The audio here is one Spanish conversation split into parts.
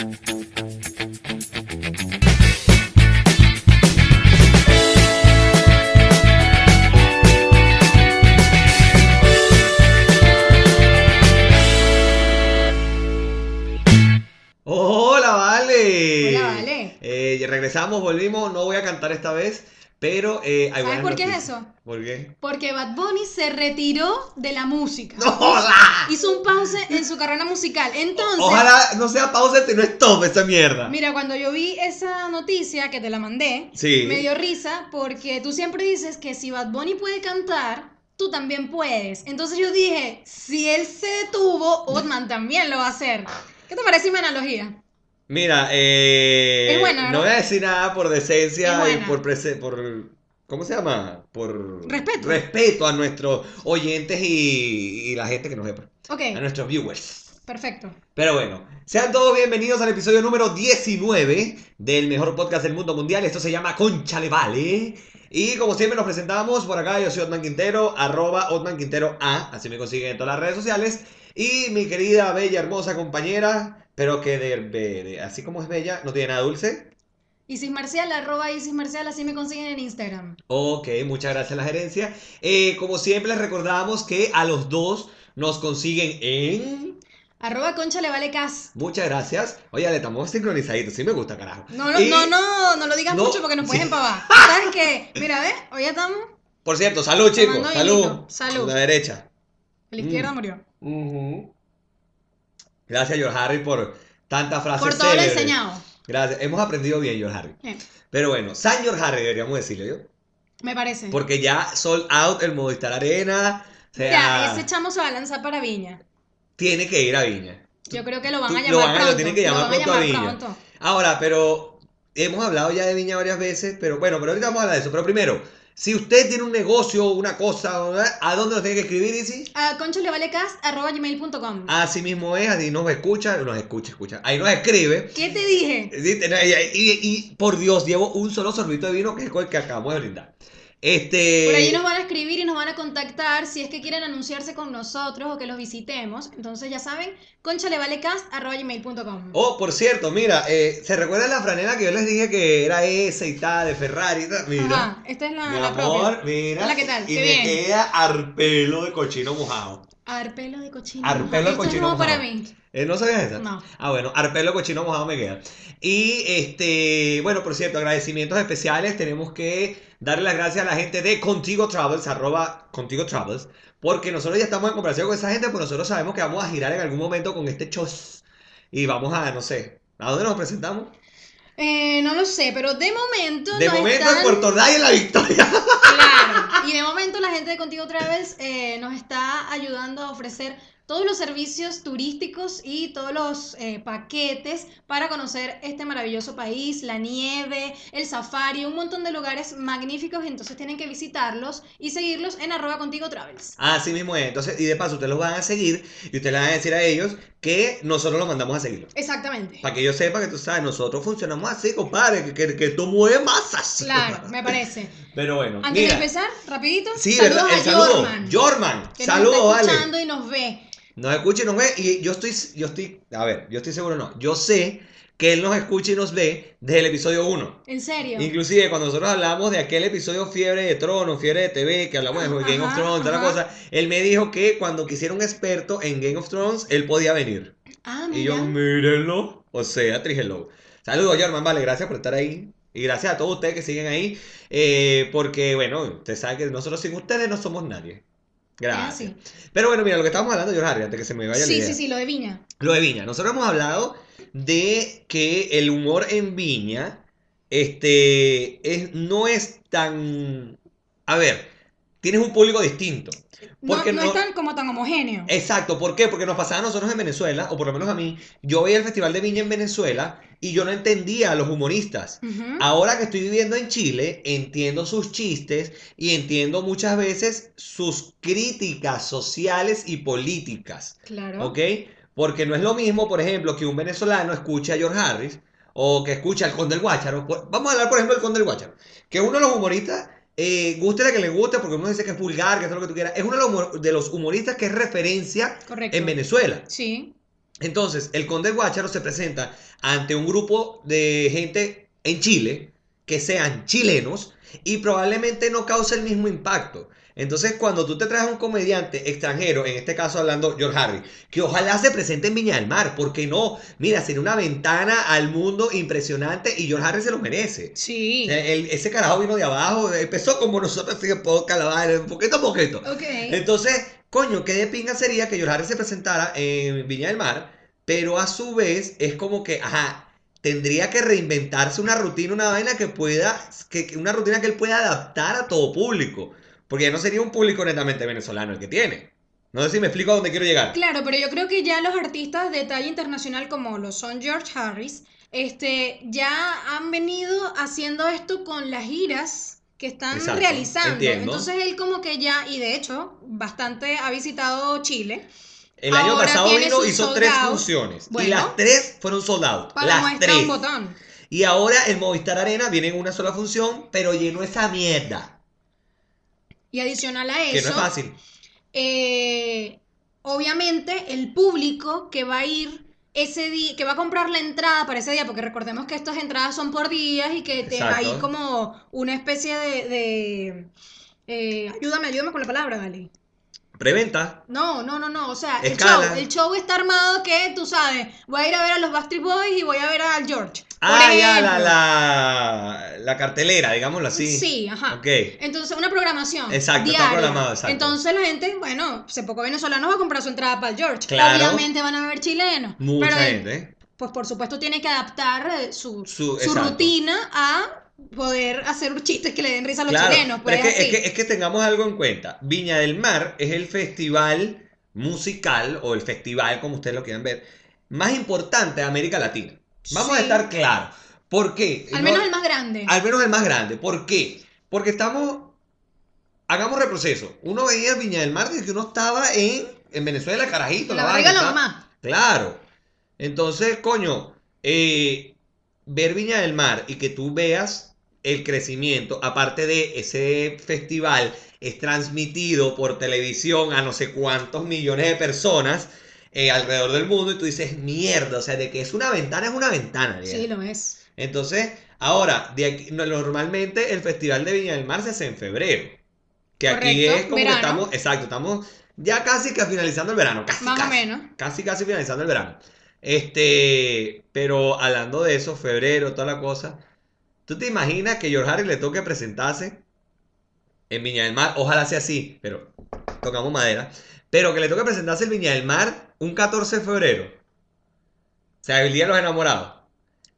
Hola, vale. Hola, Vale. Eh, regresamos, volvimos. No voy a cantar esta vez, pero eh, hay ¿Sabes por qué es noticias. eso? ¿Por qué? Porque Bad Bunny se retiró de la música. ¡No joda! Hizo un pause en su carrera musical. Entonces, Ojalá no sea pausa, sino stop esa mierda. mira, cuando yo vi esa noticia que te la mandé, Sí. me dio risa porque tú siempre dices que si Bad Bunny puede cantar, tú también puedes. Entonces yo dije, si él se detuvo, Otman también lo va a hacer. ¿Qué te parece mi analogía? Mira, eh, Es buena, no voy a decir nada por decencia y por, por ¿cómo se llama? Por Respeto. respeto a nuestros oyentes y, y la gente que nos ve, pues, Ok, a nuestros viewers. perfecto. Pero bueno, sean todos bienvenidos al episodio número 19 del mejor podcast del mundo mundial. Esto se llama Conchale Vale. Y como siempre nos presentamos por acá, yo soy Otman Quintero, arroba Otman Quintero A, así me consiguen en todas las redes sociales. Y mi querida, bella, hermosa compañera, pero que de, de- de- así como es bella, no tiene nada dulce. Isis Marcial, arroba Isis Marcial, así me consiguen en Instagram. Ok, muchas gracias a la gerencia. Eh, como siempre les recordamos que a los dos nos consiguen en... Arroba Concha le vale cas. Muchas gracias. Oye, le estamos sincronizaditos, sí me gusta, carajo. No, no, Y- no, no, no lo digas No, mucho porque nos puedes sí. empavar. ¿Sabes qué? Mira, ¿ves? Hoy ya estamos. Por cierto, salud chicos, salud. salud. La derecha. La izquierda Mm. murió. Gracias, George Harry, por tantas frases Por todo lo enseñado. Gracias, hemos aprendido bien, George Harry. Eh, Pero bueno, San George Harry deberíamos decirle yo. me parece. Porque ya sold out el Movistar Arena. O sea, Ya, ese chamo se va a lanzar para Viña. tiene que ir a Viña. Yo creo que lo van a lo llamar van a- lo pronto. tienen que llamar a pronto a Viña. pronto. Ahora, pero hemos hablado ya de Viña varias veces, pero bueno, pero ahorita vamos a hablar de eso. Pero primero, si usted tiene un negocio, una cosa, ¿a dónde nos tiene que escribir, Isi? A gmail.com. Así mismo es, así nos escucha, nos escucha, escucha. Ahí nos escribe. ¿Qué te dije? Y, por Dios, llevo un solo sorbito de vino que es el que acabamos de brindar. Este. Por allí nos van a escribir y nos van a contactar si es que quieren anunciarse con nosotros o que los visitemos. Entonces ya saben, gmail.com. Oh, por cierto, mira, eh, ¿se recuerdan la franela que yo les dije que era esa y tal, de Ferrari y tal? Mira. Ajá, esta es la, Mi la amor, propia. mira. Hola, ¿qué tal? Y Qué me bien. queda arpelo de cochino mojado. Arpelo de cochino. Arpelo de Esto es cochino para mí. Eh, ¿No sabías esa? No. Ah, bueno, arpelo cochino mojado me queda. Y este, bueno, por cierto, agradecimientos especiales. Tenemos que darle las gracias a la gente de Contigo Travels, arroba Contigo Travels, porque nosotros ya estamos en conversación con esa gente, pues nosotros sabemos que vamos a girar en algún momento con este chos. Y vamos a, no sé, ¿a dónde nos presentamos? Eh, no lo sé, pero de momento. De momento están- en Puerto Ordaz y en La Victoria. Y de momento la gente de Contigo Travels eh, nos está ayudando a ofrecer todos los servicios turísticos y todos los eh, paquetes para conocer este maravilloso país, la nieve, el safari, un montón de lugares magníficos. Entonces tienen que visitarlos y seguirlos en arroba Contigo Travels. Así mismo es. Entonces, y de paso, ustedes los van a seguir y ustedes le van a decir a ellos que nosotros los mandamos a seguirlos. Exactamente. Para que ellos sepan que tú sabes, nosotros funcionamos así, compadre, que, que, que esto mueve masas. Claro, me parece. Pero bueno, Antes mira. de empezar, rapidito, Sí, saludos ¿verdad? El a saludo. Jorman, Jorman, que saludos, nos está escuchando y nos ve. Nos escucha y nos ve. Y yo estoy, yo estoy, a ver, yo estoy seguro, no. Yo sé que él nos escucha y nos ve desde el episodio 1. En serio. Inclusive cuando nosotros hablamos de aquel episodio Fiebre de Trono, Fiebre de TV, que hablamos de Game of Thrones, toda la cosa, él me dijo que cuando quisiera un experto en Game of Thrones, él podía venir. Ah, Y yo, mira. mírenlo. O sea, tríjenlo. Saludos, Germán, vale, gracias por estar ahí. Y gracias a todos ustedes que siguen ahí. eh, porque, bueno, ustedes saben que nosotros sin ustedes no somos nadie. Gracias. así. Pero bueno, mira, lo que estábamos hablando, George Harry, antes que se me vaya la Sí, idea. sí, sí, lo de Viña. Lo de Viña. Nosotros hemos hablado de que el humor en Viña este, es, no es tan... A ver, tienes un público distinto. No, Porque no no- es tan, como tan homogéneo. Exacto, ¿por qué? Porque nos pasaba a nosotros en Venezuela, o por lo menos a mí, yo veía el Festival de Viña en Venezuela y yo no entendía a los humoristas. Ahora que estoy viviendo en Chile, entiendo sus chistes y entiendo muchas veces sus críticas sociales y políticas. Claro. ¿Ok? Porque no es lo mismo, por ejemplo, que un venezolano escuche a George Harris o que escuche al Conde del Guácharo. Vamos a hablar, por ejemplo, del Conde del Guácharo. Que uno de los humoristas, eh, guste de que le guste, porque uno dice que es vulgar, que es lo que tú quieras, es uno de los humor- de los humoristas que es referencia Correcto. en Venezuela. Sí. Entonces, el conde Guácharo se presenta ante un grupo de gente en Chile que sean chilenos y probablemente no cause el mismo impacto. Entonces, cuando tú te traes a un comediante extranjero, en este caso hablando George Harry, que ojalá se presente en Viña del Mar, porque no, mira, sería una ventana al mundo impresionante y George Harry se lo merece. Sí. El- ese carajo vino de abajo, empezó como nosotros, así que poco, la poquito a poquito. Ok. Entonces, coño, qué de pinga sería que George Harry se presentara en Viña del Mar, pero a su vez es como que, ajá, tendría que reinventarse una rutina, una vaina que pueda, que, que- una rutina que él pueda adaptar a todo público, porque ya no sería un público netamente venezolano el que tiene. No sé si me explico a dónde quiero llegar. Claro, pero yo creo que ya los artistas de talla internacional como lo son George Harris, este, ya han venido haciendo esto con las giras que están Exacto, realizando. entiendo. Entonces él como que ya, y de hecho, bastante ha visitado Chile. El año Ahora pasado tiene vino, hizo tres out. funciones y Bueno. las tres fueron sold out. Para las muestra tres. un botón. Y ahora el Movistar Arena viene en una sola función, pero llenó esa mierda. Y adicional a Que no eso, es fácil. eh, obviamente el público que va a ir ese día, que va a comprar la entrada para ese día, porque recordemos que estas entradas son por días y que te, hay como una especie de... de, eh, ayúdame, ayúdame con la palabra, Dali. Preventa. No, no, no, no, o sea, el show, el show está armado que, tú sabes, voy a ir a ver a los Backstreet Boys y voy a ver al George. Ah, ya, la, la, la cartelera, digámoslo así. Sí, ajá. Ok. Entonces, una programación. Exacto, está diaria. programado, exacto. Entonces la gente, bueno, se poco venezolano va a comprar su entrada para el George. Claro. Obviamente van a ver chilenos. Mucha pero gente. Pues por supuesto tiene que adaptar eh, su, Su- rutina a poder hacer chistes que le den risa a los Claro, chilenos. pero Pues es que, es, que, es que tengamos algo en cuenta. Viña del Mar es el festival musical, o el festival, como ustedes lo quieran ver, más importante de América Latina. Vamos a estar claros. ¿Por qué? Al No- menos el más grande. Al menos el más grande. ¿Por qué? Porque estamos. Hagamos reproceso. Uno veía Viña del Mar desde que uno estaba en, en Venezuela, carajito. la barriga la mamá. Claro. Entonces, coño, eh, ver Viña del Mar y que tú veas el crecimiento, aparte de ese festival, es transmitido por televisión a no sé cuántos millones de personas eh, alrededor del mundo y tú dices, mierda, o sea, de que es una ventana, es una ventana. Sí, lo es. Entonces, ahora, de aquí, no- normalmente el Festival de Viña del Mar se hace en febrero. Que aquí es como verano. que estamos, exacto, estamos ya casi que finalizando el verano, casi, Más o menos. casi, casi finalizando el verano. Este, pero hablando de eso, febrero, toda la cosa, ¿tú te imaginas que George Harris le toque presentarse en Viña del Mar? Ojalá sea así, pero tocamos madera. Pero que le toque presentarse en Viña del Mar un 14 de febrero. O sea, el Día de los Enamorados.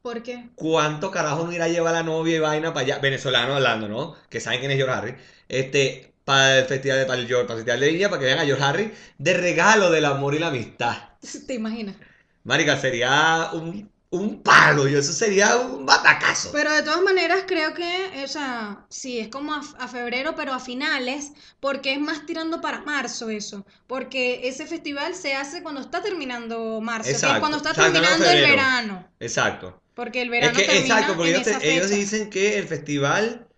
¿Por qué? ¿Cuánto carajo no irá a llevar la novia y vaina para allá? Venezolano hablando, ¿no? Que saben quién es George Harry. Este, para el festival de, para el, George- para el festival de Viña, para que vean a George Harry de regalo del amor y la amistad. ¿Te imaginas? Marica, sería un, un palo y eso sería un batacazo. Pero de todas maneras creo que, o sea, sí, es como a, a febrero, pero a finales, porque es más tirando para marzo eso, porque ese festival se hace cuando está terminando marzo, que es cuando está terminando el verano, Exacto. porque el Es verano que, termina exacto, porque en ellos, dicen que el festival Es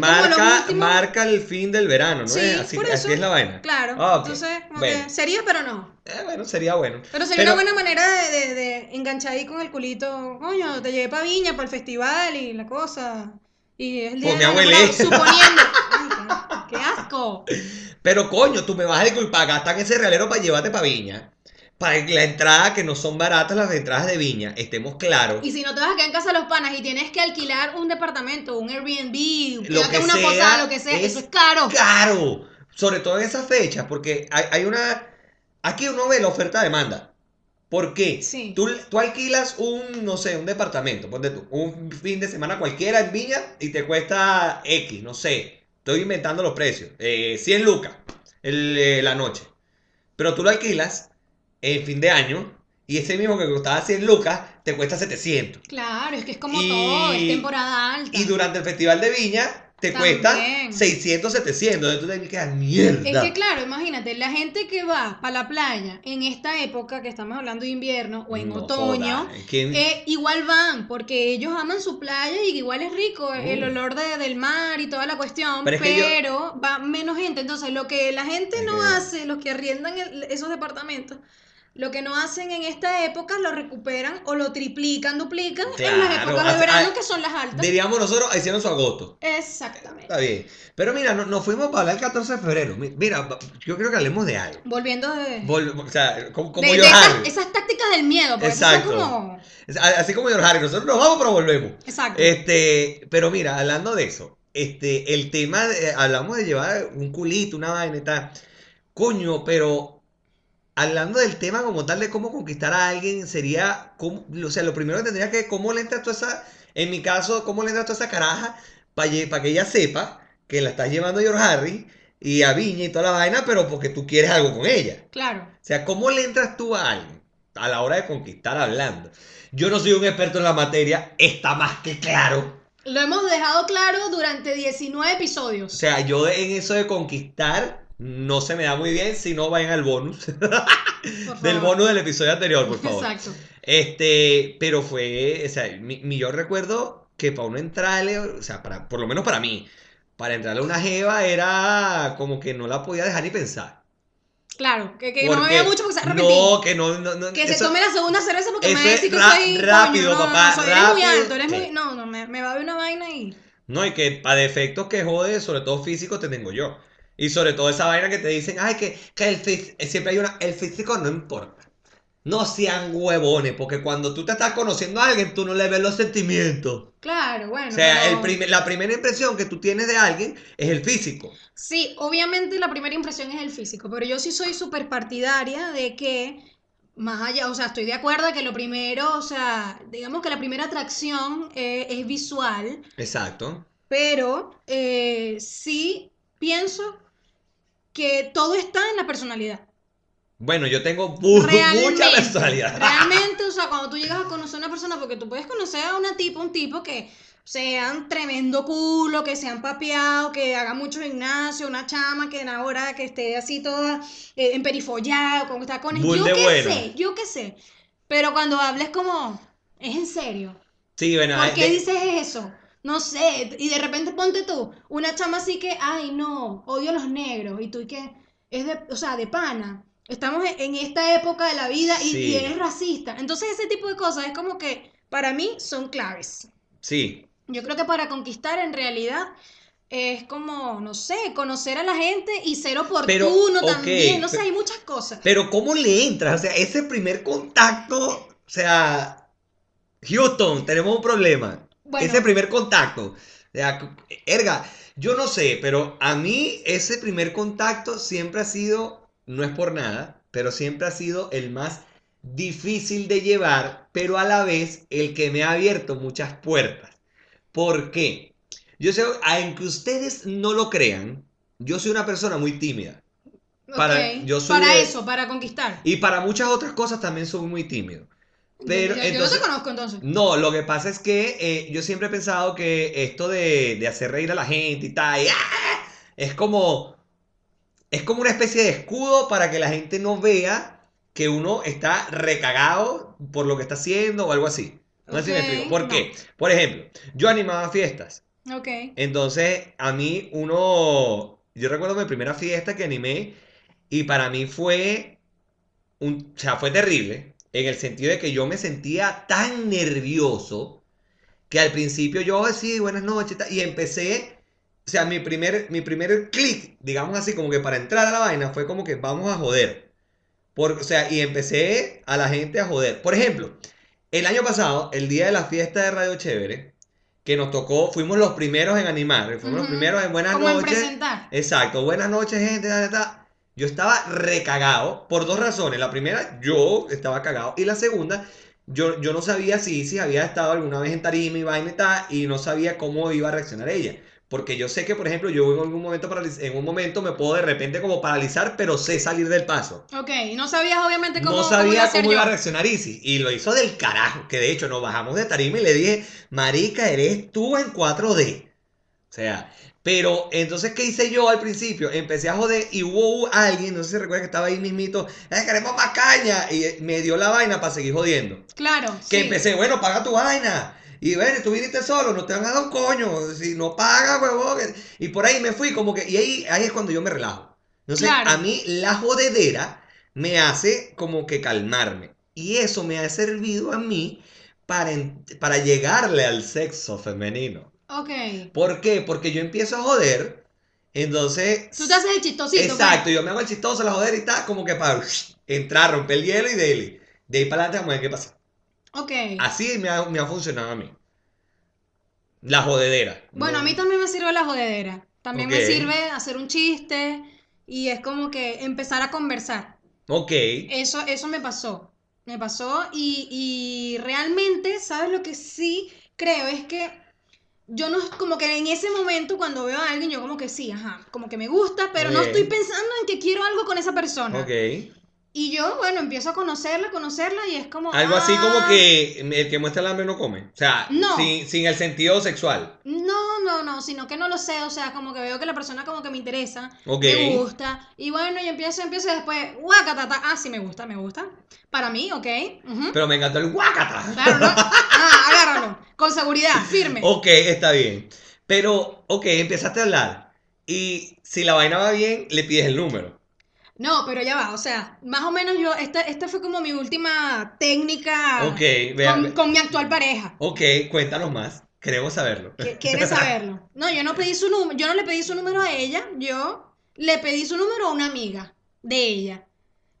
marca, último- marca el fin del verano, ¿no? Sí, es? Así, por así eso. es la vaina. Claro, Ah, entonces, como Bueno. que sería, pero no. Eh, bueno, sería bueno. Pero sería Pero- una buena manera de, de, de enganchar ahí con el culito. Coño, te llevé para Viña, para el festival y la cosa. Y es el día Con mi suponiendo. Ay, qué, qué asco. Pero coño, tú me vas a disculpar, gastan ese realero para llevarte para Viña. Para la entrada, que no son baratas las entradas de Viña, estemos claros. Y si no te vas a quedar en casa de los panas y tienes que alquilar un departamento, un Airbnb, Lo que una sea, posada, lo que sea, es eso es caro. Caro. Sobre todo en esas fechas, porque hay, hay una... Aquí uno ve la oferta-demanda. ¿Por qué? Sí. Tú, tú alquilas un, no sé, un departamento, ponte tú, un fin de semana cualquiera en Viña y te cuesta X, no sé. Estoy inventando los precios. eh, 100 lucas el, eh, la noche. Pero tú lo alquilas en fin de año y ese mismo que costaba 100 lucas te cuesta 700. Claro, es que es como Y- todo, es temporada alta. Y durante el Festival de Viña te También. cuesta 600, 700. Entonces tú te quedas mierda. Es que claro, imagínate, la gente que va para la playa en esta época que estamos hablando de invierno o en No otoño, joda, ¿quién- eh, igual van, porque ellos aman su playa y igual es rico el Mm. olor de- del mar y toda la cuestión, Pero pero, es que yo- va menos gente. Entonces, lo que la gente no hace, los que arriendan el- esos departamentos, lo que no hacen en esta época lo recuperan o lo triplican, duplican en las épocas de verano ah, que son las altas. Diríamos nosotros, hicieron su agosto. Exactamente. Está bien. Pero mira, no- nos fuimos para hablar el 14 de febrero. Mi- Mira, yo creo que hablemos de algo. Volviendo de, Vol- o sea, como, como de- esas, tácticas del miedo, porque Exacto. como... Así como George Harry. Nosotros nos vamos, pero volvemos. Exacto. Este, pero mira, hablando de eso, este, el tema, de- hablamos de llevar un culito, una vaina y tal. Coño, pero hablando del tema como tal de cómo conquistar a alguien, sería, cómo, o sea, lo primero que tendría que, cómo le entras toda esa, en mi caso, cómo le entras toda esa caraja para que ella sepa que la estás llevando a George Harry y a Viña y toda la vaina, pero porque tú quieres algo con ella. Claro. O sea, ¿cómo le entras tú a alguien a la hora de conquistar hablando? Yo no soy un experto en la materia, está más que claro. Lo hemos dejado claro durante 19 O episodios. sea, yo en eso de conquistar no se me da muy bien, si no vayan al bonus del bonus del episodio anterior, por favor. Exacto. Este, pero fue, o sea, mi, mi- yo recuerdo que para uno entrarle, o sea, para, por lo menos para mí, para entrarle a una jeva era como que no la podía dejar ni pensar. Claro, que, que no me vea mucho porque se va a arrepentir. No, que no, no, no, que se eso- tome la segunda cerveza porque me va a decir que soy rápido, coño, no, papá, no, soy, eres muy rápido. alto, eres Sí. muy... No, no, me, me va a ver una vaina y... No, y que para defectos que jode, sobre todo físicos, te tengo yo. Y sobre todo esa vaina que te dicen, ay, que, que el físico, siempre hay una, el físico no importa. No sean huevones, porque cuando tú te estás conociendo a alguien, tú no le ves los sentimientos. Claro, bueno. O sea, pero- el primer- la primera impresión que tú tienes de alguien es el físico. Sí, obviamente la primera impresión es el físico, pero yo sí soy súper partidaria de que, más allá, o sea, estoy de acuerdo que lo primero, o sea, digamos que la primera atracción eh, es visual, Exacto. pero eh, sí pienso que todo está en la personalidad. Bueno, yo tengo mu- mucha personalidad. Realmente, o sea, cuando tú llegas a conocer a una persona, porque tú puedes conocer a una tipo, un tipo que sean tremendo culo, que sean papeado, que haga mucho gimnasio, una chama que ahora que esté así toda eh, emperifollada, con tacones, Bull yo qué bueno. sé, yo qué sé. Pero cuando hables como, es en serio. Sí, bueno, ¿Por qué de- dices eso? No sé, y de repente ponte tú, una chama así que, ay no, odio a los negros, y tú y que, es de, o sea, de pana. Estamos en- esta época de la vida y, Sí. y eres racista. Entonces ese tipo de cosas es como que para mí son claves. sí, Yo creo que para conquistar en realidad es como, no sé, conocer a la gente y ser oportuno ok, también. No sé, hay muchas cosas. Pero ¿cómo le entras? O sea, ese primer contacto, o sea, Houston, tenemos un problema. Bueno, Ese primer contacto. Erga, yo no sé, pero a mí ese primer contacto siempre ha sido, no es por nada, pero siempre ha sido el más difícil de llevar, pero a la vez el que me ha abierto muchas puertas. ¿Por qué? Yo sé, aunque ustedes no lo crean, yo soy una persona muy tímida. para- ok, yo soy para de- eso, para conquistar. Y para muchas otras cosas también soy muy tímido. Pero yo, yo entonces- no te conozco entonces. No, lo que pasa es que eh, yo siempre he pensado que esto de, de hacer reír a la gente y tal, y, ¡ah! es como, es como una especie de escudo para que la gente no vea que uno está recagado por lo que está haciendo o algo así. No sé si me explico. ¿Por no. qué? Por ejemplo, yo animaba fiestas. Ok. Entonces, a mí uno, yo recuerdo mi primera fiesta que animé y para mí fue, un, o sea, fue terrible en el sentido de que yo me sentía tan nervioso que al principio yo decía buenas noches y empecé, o sea, mi primer, mi primer clic, digamos así, como que para entrar a la vaina fue como que vamos a joder. Por, o sea, y empecé a la gente a joder. Por ejemplo, el año pasado, el día de la fiesta de Radio Chévere, que nos tocó, fuimos los primeros en animar, fuimos los primeros en buenas Como en noches. presentar. Exacto, buenas noches, gente. ta, ta, ta. Yo estaba recagado por dos razones. La primera, yo estaba cagado. Y la segunda, yo, yo no sabía si, si había estado alguna vez en tarima y vaina y tal, y no sabía cómo iba a reaccionar ella. Porque yo sé que, por ejemplo, yo en algún momento, en un momento me puedo de repente como paralizar, pero sé salir del paso. Ok, y no sabías obviamente cómo, No cómo iba sabía a cómo iba a reaccionar Isis. Y lo hizo del carajo. Que de hecho nos bajamos de tarima y le dije, Marica, eres tú en 4D. O sea, pero entonces, ¿qué hice yo al principio? Empecé a joder y hubo alguien, no sé si recuerda que estaba ahí mismito, "Eh, queremos más caña. Y me dio la vaina para seguir jodiendo. Claro, Que sí. empecé, bueno, paga tu vaina. Y ven, tú viniste solo, no te van a dar un coño. Si no pagas, huevón. Y por ahí me fui como que, y ahí, ahí es cuando yo me relajo. Entonces, Claro. a mí la jodedera me hace como que calmarme. Y eso me ha servido a mí para, para llegarle al sexo femenino. Ok. ¿Por qué? Porque yo empiezo a joder, entonces... Tú te haces el chistosito. pues. Exacto, yo me hago el chistoso, la joder y tal, como que para entrar, romper el hielo y de, de ahí para adelante vamos a ver qué pasa. Ok. Así me ha, me ha funcionado a mí. La jodedera. Bueno, a mí también me sirve la jodedera. También me sirve hacer un chiste y es como que empezar a conversar. Ok. Eso, eso me pasó. Me pasó y, y realmente, ¿sabes lo que sí creo? Es que yo no, como que en ese momento cuando veo a alguien, yo como que sí, ajá, como que me gusta, pero no Ok. estoy pensando en que quiero algo con esa persona. Ok. Y yo, bueno, empiezo a conocerla, conocerla y es como... Algo así como ah, que el que muestra el hambre no come. O sea, No. sin, sin el sentido sexual. No, no, no, sino que no lo sé, o sea, como que veo que la persona como que me interesa, Ok. me gusta, y bueno, y empiezo, empiezo y después, guacatata, ah, sí, me gusta, me gusta, para mí, ok, ujú. Pero me encantó el guacata. claro, ¿no? Ah, agárralo, con seguridad, firme. Ok, está bien. Pero, ok, empezaste a hablar. Y si la vaina va bien, le pides el número. No, pero ya va, o sea, más o menos yo, esta, esta fue como mi última técnica Ok, vea. con, con mi actual pareja. Ok, cuéntanos más. Queremos saberlo. ¿Quieres saberlo? No, yo no pedí su número, yo no le pedí su número a ella, yo le pedí su número a una amiga de ella.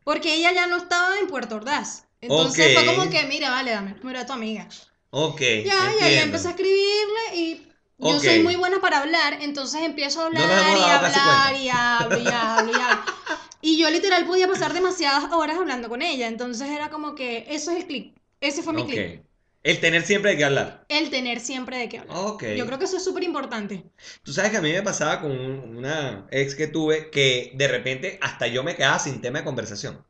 Porque ella ya no estaba en Puerto Ordaz. Entonces fue como que, mira, vale, dame el número de tu amiga. Ok. Ya, ya, ya entiendo. empecé a escribirle y yo Ok. soy muy buena para hablar, entonces empiezo a No hablar hemos y hablar y hablo y hablo y hablo. Y yo literal podía pasar demasiadas horas hablando con ella, entonces era como que eso es el clic, ese fue mi Ok. clic, El tener siempre de qué hablar. el tener siempre de qué hablar. Ok. Yo creo que eso es súper importante. Tú sabes que a mí me pasaba con un- una ex que tuve que de repente hasta yo me quedaba sin tema de conversación.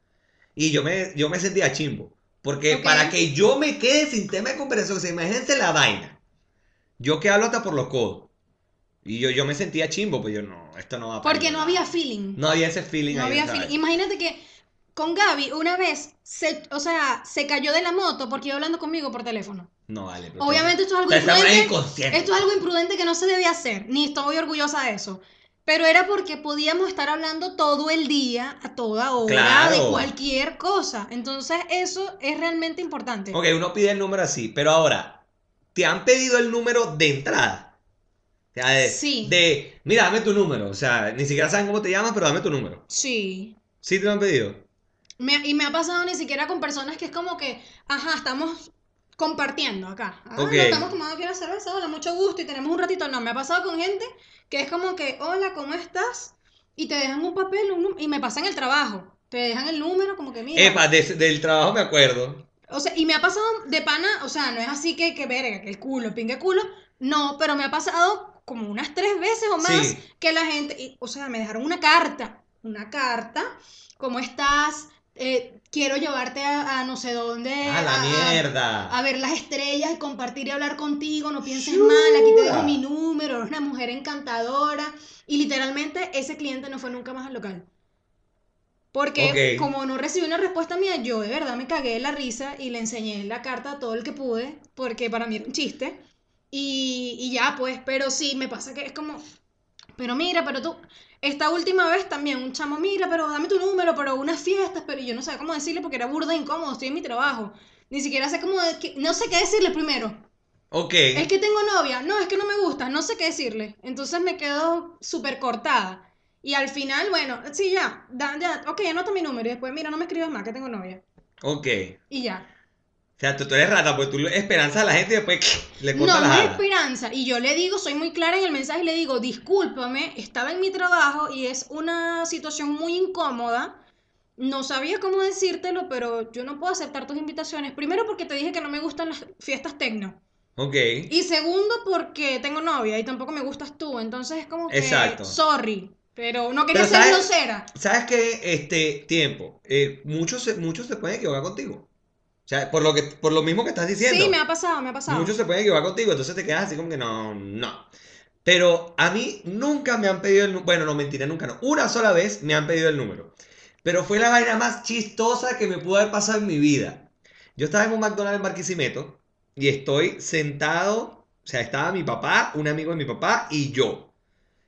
Y yo me, yo me sentía chimbo. Porque para que yo me quede sin tema de conversación, o sea, imagínense la vaina. Yo que hablo hasta por los codos. Y yo, yo me sentía chimbo, pues yo no, esto no va para Porque no había feeling. No había ese feeling No ahí, había ¿sabes? feeling. Imagínate que con Gaby una vez, se, o sea, se cayó de la moto porque iba hablando conmigo por teléfono. No, vale. pero Obviamente esto es algo imprudente. Esto es algo imprudente que no se debe hacer, ni estoy orgullosa de eso. Pero era porque podíamos estar hablando todo el día, a toda hora, Claro. de cualquier cosa. Entonces eso es realmente importante. Ok, uno pide el número así, pero ahora, ¿te han pedido el número de entrada? O sea, de, Sí. de, mira, dame tu número. O sea, ni siquiera saben cómo te llamas, pero dame tu número. Sí. ¿Sí te lo han pedido? Me- y me ha pasado ni siquiera con personas que es como que, ajá, estamos compartiendo acá. Ah, Ok. no, estamos tomando aquí una cerveza, hola, mucho gusto y tenemos un ratito. No, me ha pasado con gente que es como que, hola, ¿cómo estás? Y te dejan un papel un y me pasan el trabajo. Te dejan el número, como que mira. Epa, de- del trabajo me acuerdo. O sea, y me ha pasado de pana, o sea, no es así que, que verga, que el culo, pingue culo. No, pero me ha pasado como unas tres veces o más Sí. que la gente, y, o sea, me dejaron una carta, una carta, ¿cómo estás? Eh, quiero llevarte a, a no sé dónde. ¡A la mierda! a ver las estrellas y compartir y hablar contigo, no pienses mal, aquí te dejo mi número, eres una mujer encantadora. Y literalmente ese cliente no fue nunca más al local. Porque como no recibí una respuesta mía, yo de verdad me cagué de la risa y le enseñé la carta a todo el que pude, porque para mí era un chiste. Y, y ya, pues, pero sí, me pasa que es como, pero mira, pero tú, esta última vez también un chamo, mira, pero dame tu número, pero unas fiestas, pero yo no sabía cómo decirle porque era burda incómodo, estoy en mi trabajo. Ni siquiera sé cómo, de- que- no sé qué decirle primero. Ok. Es que tengo novia, no, es que no me gusta, no sé qué decirle. Entonces me quedo súper cortada. Y al final, bueno, sí, ya, da- ya, ok, anota mi número y después, mira, no me escribas más, que tengo novia. Ok. Y ya. O sea, tú, tú eres rata, pues tú le esperanzas a la gente y después le No, cortas no las es esperanza. Y yo le digo, soy muy clara en el mensaje y le digo, discúlpame, estaba en mi trabajo y es una situación muy incómoda. No sabía cómo decírtelo, pero yo no puedo aceptar tus invitaciones. Primero porque te dije que no me gustan las fiestas tecno. Ok. Y segundo porque tengo novia y tampoco me gustas tú. Entonces es como que, Exacto. sorry, pero no quería ser ¿sabes? grosera. ¿Sabes qué? Este tiempo. eh, muchos, se- muchos se pueden equivocar contigo. O sea, por lo, que, por lo mismo que estás diciendo. Sí, me ha pasado, me ha pasado. Muchos se pueden equivocar contigo, entonces te quedas así como que no, no. Pero a mí nunca me han pedido el número. Bueno, no, mentira, nunca no. Una sola vez me han pedido el número. Pero fue la vaina más chistosa que me pudo haber pasado en mi vida. Yo estaba en un McDonald's en Barquisimeto y estoy sentado. O sea, estaba mi papá, un amigo de mi papá y yo.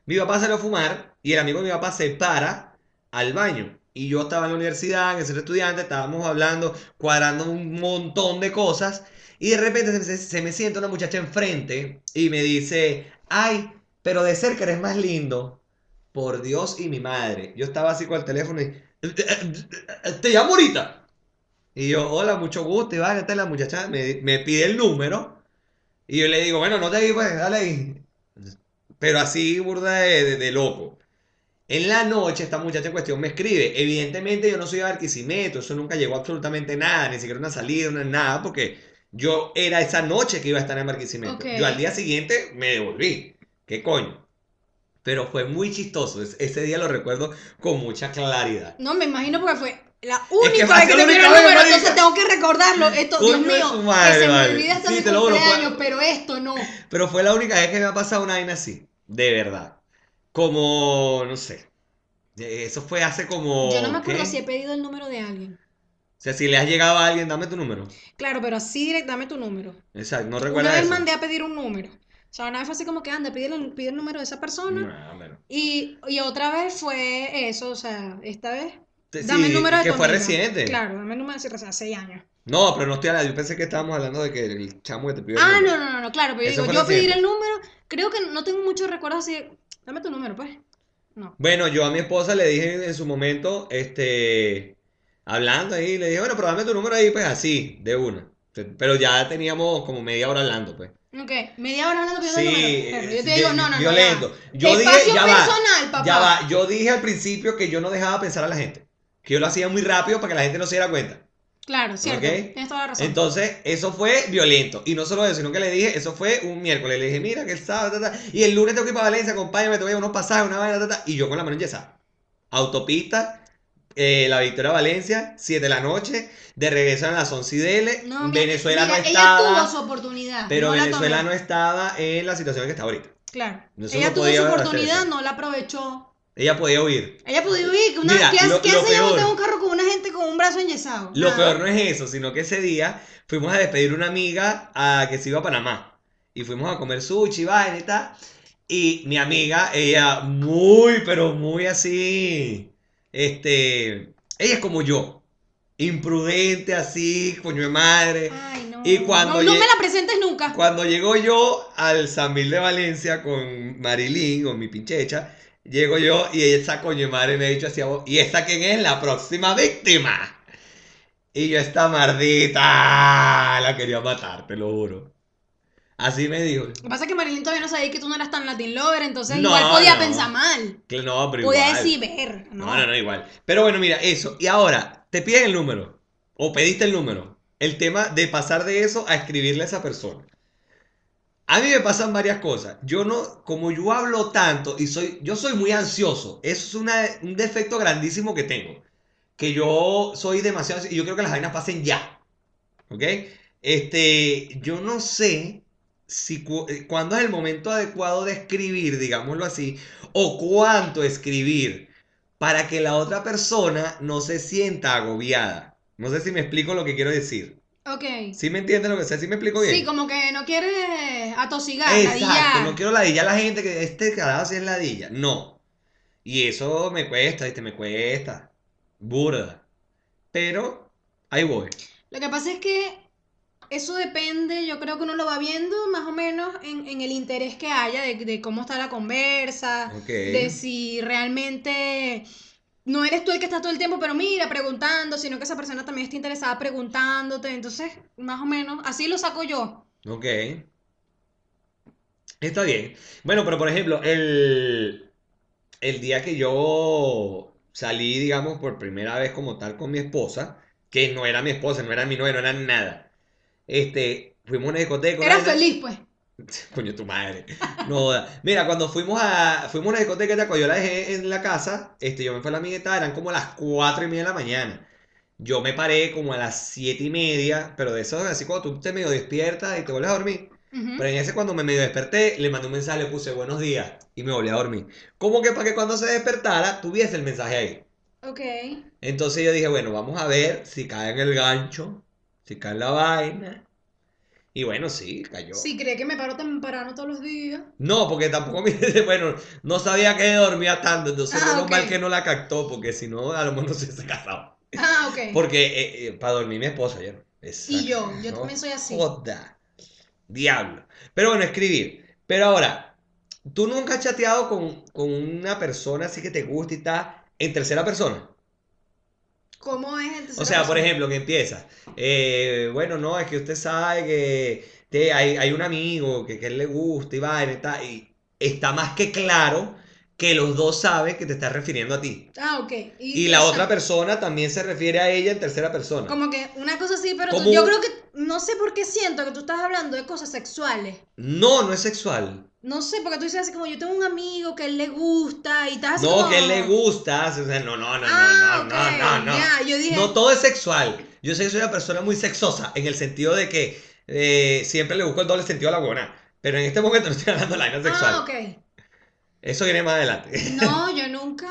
Mi papá salió a fumar y el amigo de mi papá se para al baño. y yo estaba en la universidad, en el centro estudiante, estábamos hablando, cuadrando un montón de cosas, y de repente se, me sienta una muchacha enfrente y me dice, ay, pero de cerca eres más lindo. Por Dios y mi madre. Yo estaba así con el teléfono y, te llamo ahorita. Y yo, hola, mucho gusto, y va, está la muchacha, me, me pide el número, y yo le digo, bueno, no te digo, pues, dale ahí. Pero así, burda de- de loco. En la noche, esta muchacha en cuestión me escribe. Evidentemente, yo no soy de Barquisimeto, eso nunca llegó absolutamente nada, ni siquiera una salida, una nada, porque yo era esa noche que iba a estar en Barquisimeto. Yo al día siguiente me devolví. ¿Qué coño? Pero fue muy chistoso. es- Ese día lo recuerdo con mucha claridad. No, me imagino porque fue la única vez que te pidieron el número, entonces tengo que recordarlo. Esto, Dios mío, madre, que se me olvida hasta Sí, mi lo fue- pero esto no. Pero fue la única vez que me ha pasado una vaina así. De verdad. Como, no sé. Eh, Eso fue hace como. Yo no me acuerdo ¿qué? si he pedido el número de alguien. O sea, si le has llegado a alguien, dame tu número. Claro, pero así directo, dame tu número. Exacto, no Una recuerdas vez eso. mandé a pedir un número. O sea, una vez fue así como que anda, pide el, pide el número de esa persona. No. Y, y otra vez fue eso, o sea, esta vez. Dame sí, el número de que tu fue amiga. reciente. Claro, dame el número de hace seis años. No, pero no estoy hablando. Yo pensé que estábamos hablando de que el chamo que te pidió el Ah, número. no, no, no, no, claro, pero yo Eso digo, yo pedir el número, creo que no tengo muchos recuerdos así. Dame tu número, pues. No. Bueno, yo a mi esposa le dije en su momento, este, hablando ahí, le dije, bueno, pero dame tu número ahí, pues así, de una. Pero ya teníamos como media hora hablando, pues. Ok, media hora hablando pidiendo Sí, número. Yo te vi- digo, no, no, no. violento. ya. Yo dije, va, personal, papá. ya va. Yo dije al principio que yo no dejaba pensar a la gente, que yo lo hacía muy rápido para que la gente no se diera cuenta. Claro, cierto. Tienes toda la razón. Entonces, eso fue violento. Y no solo eso, sino que le dije, eso fue un miércoles. Le dije, mira, que el sábado, ta, ta, y el lunes tengo que ir para Valencia, acompáñame, te voy a unos pasajes, una vaina, ta, y yo con la mano enyesada. Autopista, eh, la Victoria Valencia, 7 de la noche, de regreso a las 11 y dele. No, Venezuela mira, no ella tuvo estaba, su oportunidad. pero no Venezuela no estaba en la situación en que está ahorita. Claro. Eso ella no tuvo podía su oportunidad, no la aprovechó. Ella podía huir. Ella pudo ir. Una, Mira, ¿Qué, hace- lo- qué lo hace ella peor- en un carro con gente con un brazo enyesado? Lo Nada. peor no es eso, sino que ese día fuimos a despedir una amiga a que se iba a Panamá. Y fuimos a comer sushi, vaina y tal. Y mi amiga, ella muy, pero muy así. Este. Ella es como yo. Imprudente, así, coño de madre. Ay, no. Y cuando no, no me la presentes nunca. Cuando llegó yo al San Mil de Valencia con Marilyn, con mi pinchecha, llego yo y esa coño madre me ha dicho hacia vos, ¿y esta quién es? La próxima víctima. Y yo, esta mardita, la quería matar, te lo juro. Así me dijo. Lo que pasa es que Marilyn todavía no sabía que tú no eras tan Latin lover, entonces No, igual podía no. pensar mal. Que no, pero Podía igual. decir ver, ¿no? No, no, no, igual. Pero bueno, mira, eso. Y ahora, te piden el número. O pediste el número. El tema de pasar de eso a escribirle a esa persona. A mí me pasan varias cosas. Yo no, como yo hablo tanto y soy, yo soy muy ansioso. Eso es un defecto grandísimo que tengo. Que yo soy demasiado, y yo quiero que las vainas pasen ya. ¿Ok? Este, yo no sé si eh, cuándo es el momento adecuado de escribir, digámoslo así, o cuánto escribir para que la otra persona no se sienta agobiada. No sé si me explico lo que quiero decir. Ok. ¿Sí me entienden lo que sé? ¿Sí me explico bien? Sí, como que no quieres atosigar, Exacto, ladillar. no quiero ladillar a la gente que este carajo sí es ladilla. No. Y eso me cuesta, ¿viste? Me cuesta. Burda. Pero ahí voy. Lo que pasa es que eso depende, yo creo que uno lo va viendo más o menos en, en el interés que haya, de, de cómo está la conversa, de si realmente no eres tú el que está todo el tiempo, pero mira, preguntando, sino que esa persona también está interesada preguntándote. Entonces, más o menos, así lo saco yo. Ok. Está bien. Bueno, pero por ejemplo, el, el día que yo salí, digamos, por primera vez como tal con mi esposa, que no era mi esposa, no era mi novia, no era nada. Este, fuimos a una discoteca. vaina- feliz, pues. Coño, tu madre. No. Mira, cuando fuimos a, fuimos a una discoteca, ¿te acuerdas? yo la dejé en la casa, este, yo me fui a la amigueta, eran como las cuatro y media de la mañana. Yo me paré como a las siete y media, pero de eso, así cuando tú te medio despiertas y te vuelves a dormir. Ujú. Pero en ese cuando me medio desperté, le mandé un mensaje, le puse buenos días y me volví a dormir. Como que para que cuando se despertara, tuviese el mensaje ahí. Ok. Entonces yo dije, bueno, vamos a ver si cae en el gancho, si cae en la vaina. Y bueno, sí, cayó. Si cree que me paro temprano todos los días. No, porque tampoco me bueno, no sabía que dormía tanto, entonces Ah, menos mal que no la captó, porque si no, a lo mejor no se hubiese casado. Ah, ok. Porque eh, eh, para dormir mi esposa ayer. Y yo, yo también soy así. Joda. Diablo. Pero bueno, escribir. Pero ahora, ¿tú nunca has chateado con, con una persona así que te gusta y tal en tercera persona? ¿Cómo es entonces? O sea, por ejemplo, que empieza. eh, bueno, no, es que usted sabe que te- hay, hay un amigo que, que él le gusta y va y tal. Y está más que claro que los dos saben que te estás refiriendo a ti. Ah, ok. Y la otra persona también se refiere a ella en tercera persona. Como que una cosa así, pero tú- yo creo que, no sé por qué siento que tú estás hablando de cosas sexuales. No, no es sexual. No sé, porque tú dices así como yo tengo un amigo que él le gusta y estás así No, como- que él le gusta. O sea, no, no, no, Ah, no, no, no, no, no. yo dije- No todo es sexual. Yo sé que soy una persona muy sexosa en el sentido de que eh, siempre le busco el doble sentido a la buena. Pero en este momento no estoy hablando de la vaina sexual. Ah, ok. Eso viene más adelante. No, yo nunca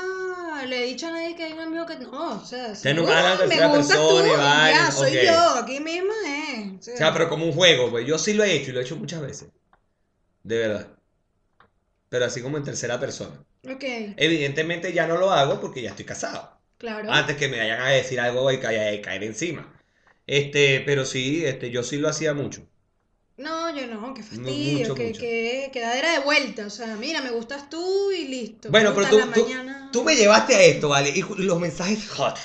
le he dicho a nadie que hay un amigo que no, o sea, Usted nunca habla en "Uy, me tercera gustas tú, persona y vaina, ya, soy yo, aquí mismo es. O sea, pero como un juego, pues yo sí lo he hecho y lo he hecho muchas veces. De verdad. Pero así como en tercera persona. Ok, Evidentemente ya no lo hago porque ya estoy casado. claro. Antes que me vayan a decir algo y caer, caer encima. Este, pero sí, este, yo sí lo hacía mucho. No, yo no, qué fastidio, mucho, que, mucho. que quedadera de vuelta, o sea, mira, me gustas tú y listo. Bueno, pero tú, la tú, mañana. tú me llevaste a esto, ¿vale? Y los mensajes hot.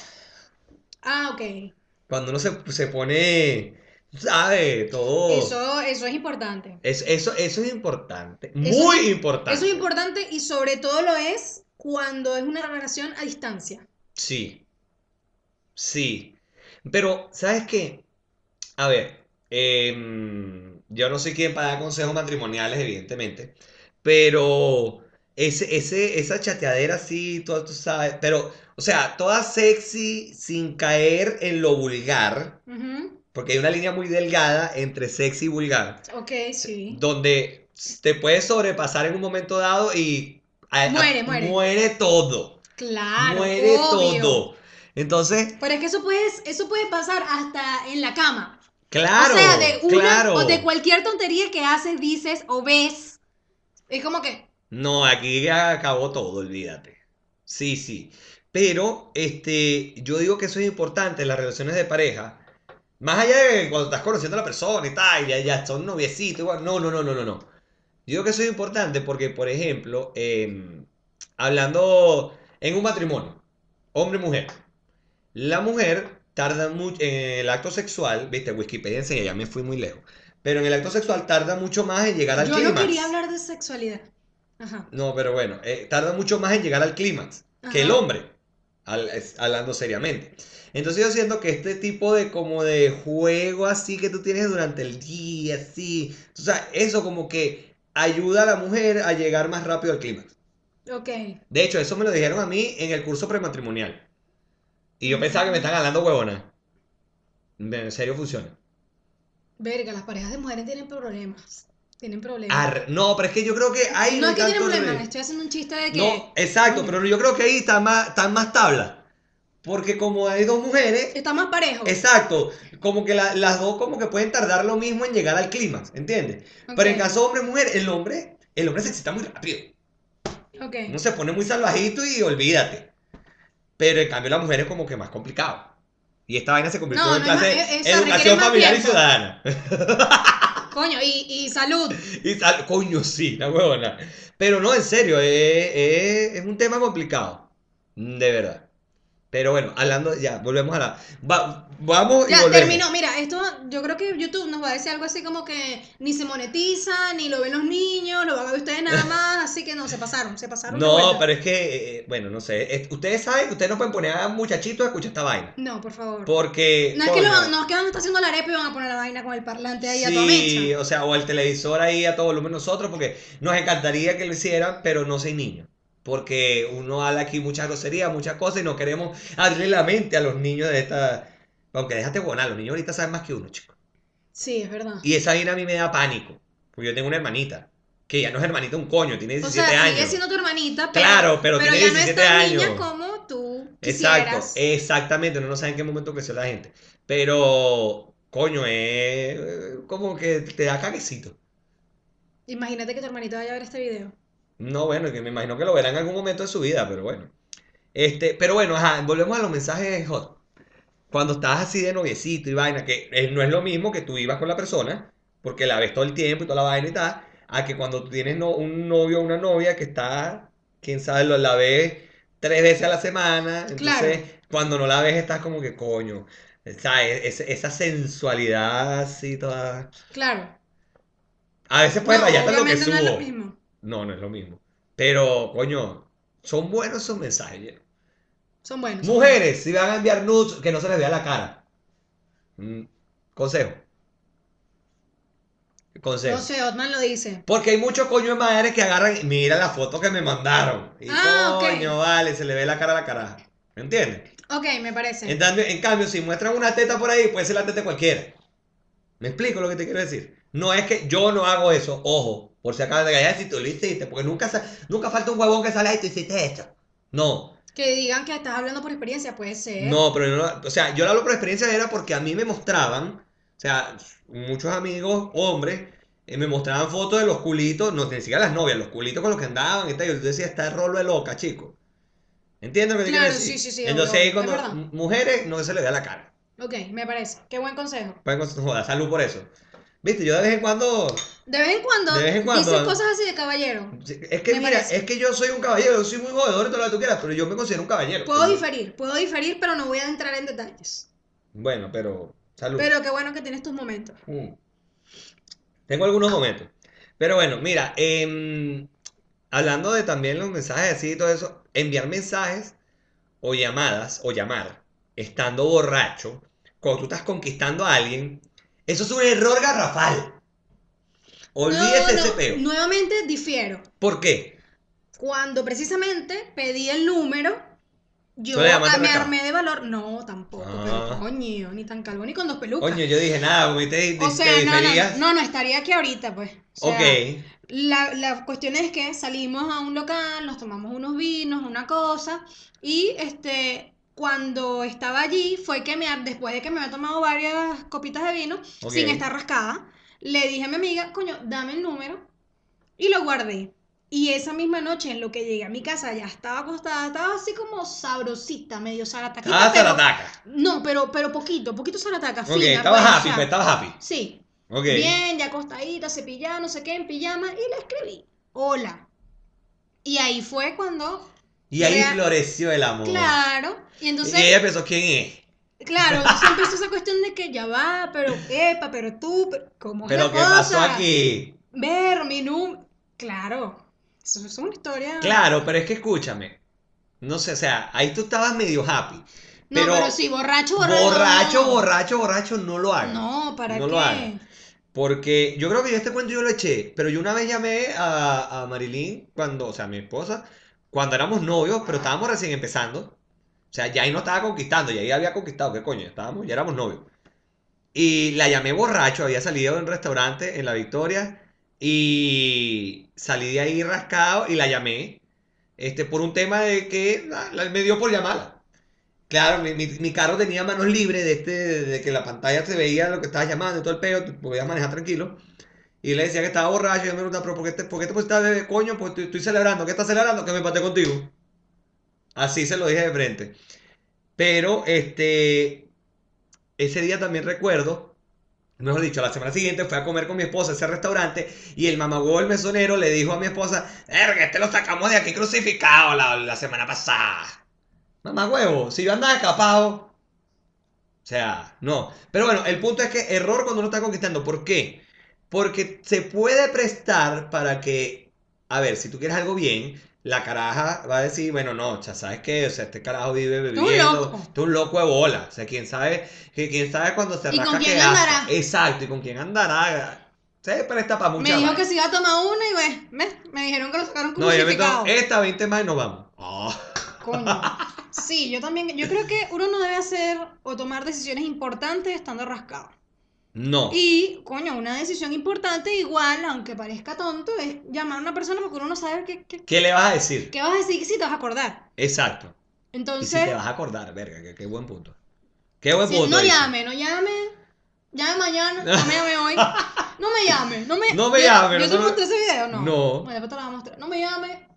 Ah, ok. Cuando uno se, se pone, ¿sabes? Todo. Eso, eso es importante. Es- eso, eso es importante. Eso Muy es- importante. Eso es importante y sobre todo lo es cuando es una relación a distancia. Sí. Sí. Pero, ¿sabes qué? A ver, em, yo no soy quien para dar consejos matrimoniales, evidentemente, pero ese, ese, esa chateadera así, tú, tú sabes, pero, o sea, toda sexy sin caer en lo vulgar, porque hay una línea muy delgada entre sexy y vulgar, Ok, sí. donde te puedes sobrepasar en un momento dado y a- a- Muere, muere. muere todo, Claro, muere obvio. todo. Entonces, Pero es que eso puede, eso puede pasar hasta en la cama. claro, o sea, de una claro. o de cualquier tontería que haces, dices o ves. Es como que, No, aquí ya acabó todo, olvídate. Sí, sí. Pero, este, yo digo que eso es importante en las relaciones de pareja. Más allá de cuando estás conociendo a la persona y tal, y ya, ya son noviecitos, igual. No, no, no, no, no, no. Yo digo que eso es importante porque, por ejemplo, em, hablando en un matrimonio, hombre y mujer. La mujer tarda mucho en el acto sexual, viste, Wikipedia enseña, ya me fui muy lejos. Pero en el acto sexual tarda mucho más en llegar al yo no clímax. quería hablar de sexualidad. Ajá. No, pero bueno, eh, tarda mucho más en llegar al clímax que el hombre, al- es- hablando seriamente. Entonces yo siento que este tipo de como de juego así que tú tienes durante el día, así, o sea, eso como que ayuda a la mujer a llegar más rápido al clímax. Ok. De hecho, eso me lo dijeron a mí en el curso prematrimonial. Y yo pensaba que me están hablando huevona. En serio funciona. Verga, las parejas de mujeres tienen problemas. Tienen problemas. Ar- no, pero es que yo creo que ahí no hay es que tienen problemas, estoy haciendo un chiste de que. No, exacto, pero yo creo que ahí está más, están más tablas. Porque como hay dos mujeres, Está más parejo. exacto, como que la- las dos como que pueden tardar lo mismo en llegar al clímax, ¿entiendes? Pero en caso hombre-mujer, el hombre, el hombre se excita muy rápido. Ok. Uno se pone muy salvajito y olvídate. Pero en cambio la mujer es como que más complicado. Y esta vaina se convirtió No, en no clase más- es- educación familiar y ciudadana. Coño, y, y salud. Y sal- coño, sí, la huevona. Pero no, en serio, es, es- es un tema complicado. De verdad. Pero bueno, hablando, ya, volvemos a la. va- vamos y Ya, volvemos. terminó. Mira, esto yo creo que YouTube nos va a decir algo así como que ni se monetiza, ni lo ven los niños, lo van a ver ustedes nada más, así que no, se pasaron, se pasaron. No, pero es que, eh, bueno, no sé. es- ustedes saben que ustedes no pueden poner a muchachitos a escuchar esta vaina. No, por favor. Porque. No es, que lo no es que van a estar haciendo la arepa y van a poner la vaina con el parlante ahí a tu Sí, o sea, o el televisor ahí a todo volumen nosotros, porque nos encantaría que lo hicieran, pero no soy niño. Porque uno habla aquí muchas groserías, muchas cosas y no queremos abrirle la mente a los niños de esta. Aunque déjate buena, los niños ahorita saben más que uno, chico. Sí, es verdad. Y esa vaina a mí me da pánico. Porque yo tengo una hermanita, que ya no es hermanita, un coño, tiene O 17 sea, años. sigue siendo tu hermanita, pero, Claro, pero tiene ya no 17 es tan niña como tú Exacto, quisieras. exactamente, uno no sabe en qué momento creció la gente. Pero coño, es eh, como que te da caguecito. Imagínate que tu hermanito vaya a ver este video. No, bueno, que me imagino que lo verá en algún momento de su vida, pero bueno. Este, pero bueno, ajá, volvemos a los mensajes hot. Cuando estás así de noviecito y vaina, que eh, no es lo mismo que tú ibas con la persona, porque la ves todo el tiempo y toda la vaina y tal, a que cuando tú tienes no- un novio o una novia que está, quién sabe, lo, la ves tres veces a la semana, entonces Claro. cuando no la ves estás como que coño, ¿sabes? Es- esa sensualidad así toda... Claro. A veces puede No, rayar hasta lo que no es lo subo. mismo. No, no es lo mismo. Pero, coño, son buenos esos mensajes. ¿eh? Son buenos. Mujeres, si van a enviar nudes, que no se les vea la cara. Mm, consejo. Consejo. No sé, Otman lo dice. Porque hay muchos coño de madres que agarran, y mira la foto que me mandaron. Y Ah, coño, vale, se le ve la cara a la caraja. ¿Me entiendes? Ok, me parece. En, cambio- en cambio, si muestran una teta por ahí, puede ser la teta de cualquiera. ¿Me explico lo que te quiero decir? No es que yo no hago eso, ojo, por si acabas de callar si tú lo hiciste, porque nunca, nunca falta un huevón que sale y tú hiciste esto. No, Que digan que estás hablando por experiencia, puede ser. no, pero no, o sea, yo lo hablo por experiencia era porque a mí me mostraban, o sea, muchos amigos, hombres, eh, me mostraban fotos de los culitos, no siquiera las novias, los culitos con los que andaban y tal, y yo decía, está rolo de loca, chico. ¿Entiendes lo que te quiero Claro, decir? sí, sí, sí, Entonces obvio, cuando mujeres no se le vea la cara. Ok, me parece. Qué buen consejo. Pueden con- joder, salud por eso. Viste, yo de vez en cuando. De vez en cuando, De vez en cuando, dices cosas así de caballero. Es que Me mira, parece. es que yo soy un caballero, yo soy muy jodedor y todo lo que tú quieras, pero yo me considero un caballero. Puedo diferir, puedo diferir, pero no voy a entrar en detalles. Bueno, pero. Salud. Pero qué bueno que tienes tus momentos. Mm. Tengo algunos momentos. Pero bueno, mira, em, hablando de también los mensajes así y todo eso, enviar mensajes o llamadas o llamar estando borracho, cuando tú estás conquistando a alguien, eso es un error garrafal. Olvídese No, ese no, peo. Nuevamente difiero. ¿Por qué? Cuando precisamente pedí el número, yo ¿Tú le llamaste ah, me armé de valor. No, tampoco, Ah. pero coño, ni tan calvo ni con dos pelucas. Coño, yo dije, nada, como te, te- o te sea, no, no, no, no, estaría aquí ahorita, pues. O sea, Ok. La, la cuestión es que salimos a un local, nos tomamos unos vinos, una cosa, y este, cuando estaba allí fue que me, después de que me había tomado varias copitas de vino, sin estar rascada, le dije a mi amiga, coño, dame el número, y lo guardé. Y esa misma noche, en lo que llegué a mi casa, ya estaba acostada, estaba así como sabrosita, medio zarataquita, Ah, pero... zarataca. No, pero, pero poquito, poquito zarataca, Ok, fina, estabas pues, o happy, sea, pues estabas happy. Sí, Ok. Bien, ya acostadita, cepillada, no sé qué, en pijama, y le escribí, hola. Y ahí fue cuando, Y ahí Real- floreció el amor. claro, y Y entonces, ella pensó, ¿quién es? claro, entonces empezó esa cuestión de que ya va, pero, epa, pero tú, pero, ¿cómo es ¿Pero la qué pasó aquí? Ver mi número, claro, eso es una historia. Claro, pero es que escúchame. No sé, o sea, ahí tú estabas medio happy. No, pero pero, sí, borracho, borracho. Borracho, no. borracho, borracho, no lo hagas. No, ¿para No qué? lo hagas. Porque yo creo que yo este cuento yo lo eché, pero yo una vez llamé a, a Marilyn cuando, o sea, a mi esposa, cuando éramos novios, pero estábamos recién empezando. O sea, ya ahí no estaba conquistando, ya ahí había conquistado, ¿qué coño? Estábamos, ya éramos novios. Y la llamé borracho, había salido de un restaurante en La Victoria y salí de ahí rascado y la llamé este, por un tema de que ah, me dio por llamarla. Claro, mi, carro tenía manos libres de, este, de que la pantalla se veía lo que estabas llamando y todo el tú podías manejar tranquilo. Y le decía que estaba borracho y me preguntaba, pero ¿por qué te, por te pusiste a beber, coño? Pues estoy, celebrando, ¿qué estás celebrando? Que me empaté contigo. Así se lo dije de frente. Pero, este, ese día también recuerdo, mejor dicho, la semana siguiente fui a comer con mi esposa a ese restaurante y el mamagüevo, el mesonero, le dijo a mi esposa, verga, este lo sacamos de aquí crucificado la, la semana pasada. Mamagüevo, si yo andaba escapado. O sea, no. Pero bueno, el punto es que error cuando uno está conquistando. ¿Por qué? Porque se puede prestar para que, a ver, si tú quieres algo bien, la caraja va a decir, bueno, no, ya sabes qué, o sea, este carajo vive Tú un bebiendo. loco. Tú un loco de bola. O sea, quién sabe, quién sabe cuando se ¿Y con quién qué hace. andará? Exacto, y con quién andará. Se presta para Me muchas dijo que se iba a tomar una y pues, ¿ves? me dijeron que lo sacaron No, yo me tomo esta 20 más y nos vamos. Coño. Sí, yo también, yo creo que uno no debe hacer o tomar decisiones importantes estando rascado. No. Y, coño, una decisión importante igual, aunque parezca tonto, es llamar a una persona porque uno no sabe qué, qué, ¿Qué le vas a decir? qué vas a decir si te vas a acordar. Exacto. Y si Entonces, te vas a acordar, verga, qué, buen punto. Qué buen si- punto. no dice. llame, no llame. Llame mañana, no me llame hoy. No me llame, no me, No me llame, Yo no te mostré ese video, ¿no? No. Bueno, después te lo voy a mostrar. No me llame.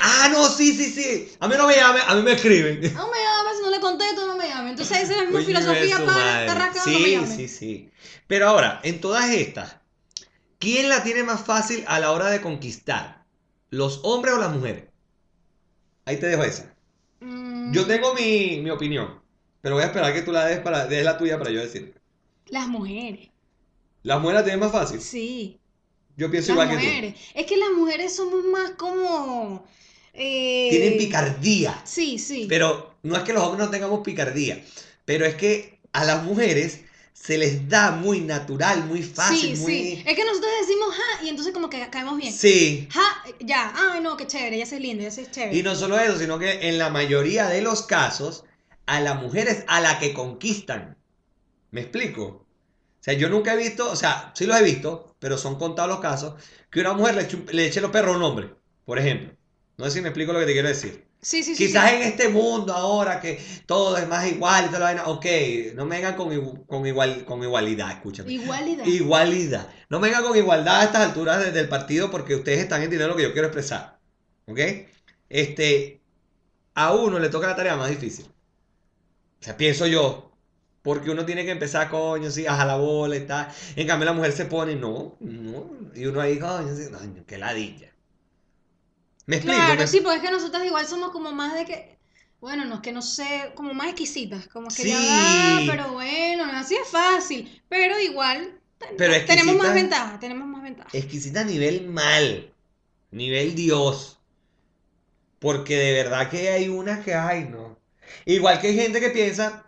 Ah, no, sí, sí, sí. A mí no me llamen, a mí me escriben. No me llame, si no le contesto, no me llame. Entonces esa es Coño filosofía para rascado, Sí, no me llame. sí, sí. Pero ahora, en todas estas, ¿quién la tiene más fácil a la hora de conquistar? ¿Los hombres o las mujeres? Ahí te dejo esa. Mm, Yo tengo mi, mi opinión, pero voy a esperar que tú la des, para, des la tuya para yo decir. Las mujeres, ¿Las mujeres la tienen más fácil? sí. Yo pienso Las igual que tú. Es que las mujeres somos más como... eh, Tienen picardía. Sí, sí. Pero no es que los hombres no tengamos picardía, pero es que a las mujeres se les da muy natural, muy fácil, sí, muy... sí. Es que nosotros decimos ja y entonces como que caemos bien. Sí. Ja, ya. Ay, no, qué chévere, ya se es lindo, ya se es chévere. Y no solo eso, sino que en la mayoría de los casos, a la mujer es a la que conquistan. ¿Me explico? O sea, yo nunca he visto, o sea, sí los he visto, pero son contados los casos, que una mujer le eche, le eche los perros a un hombre, por ejemplo. No sé si me explico lo que te quiero decir. Sí, sí, sí. Quizás sí. en este mundo ahora que todo es más igual y toda la vaina, ok, no me vengan con, con, igual, con igualdad, escúchame. Igualdad. Igualdad. No me vengan con igualdad a estas alturas de- del partido porque ustedes están entendiendo lo que yo quiero expresar. ¿Ok? Este, a uno le toca la tarea más difícil. O sea, pienso yo. Porque uno tiene que empezar, coño, sí, a la bola y tal. En cambio, la mujer se pone, no, no. Y uno ahí, coño, sí, coño, qué ladilla. ¿Me explico? Claro, Me- sí, porque es que nosotras igual somos como más de que, bueno, no es que no sé, como más exquisitas, como que ya va, Sí. pero bueno, así es fácil, pero igual Pero tenemos más ventaja, tenemos más ventaja. Exquisita a nivel mal. Nivel Dios. Porque de verdad que hay unas que hay, no. Igual que hay gente que piensa.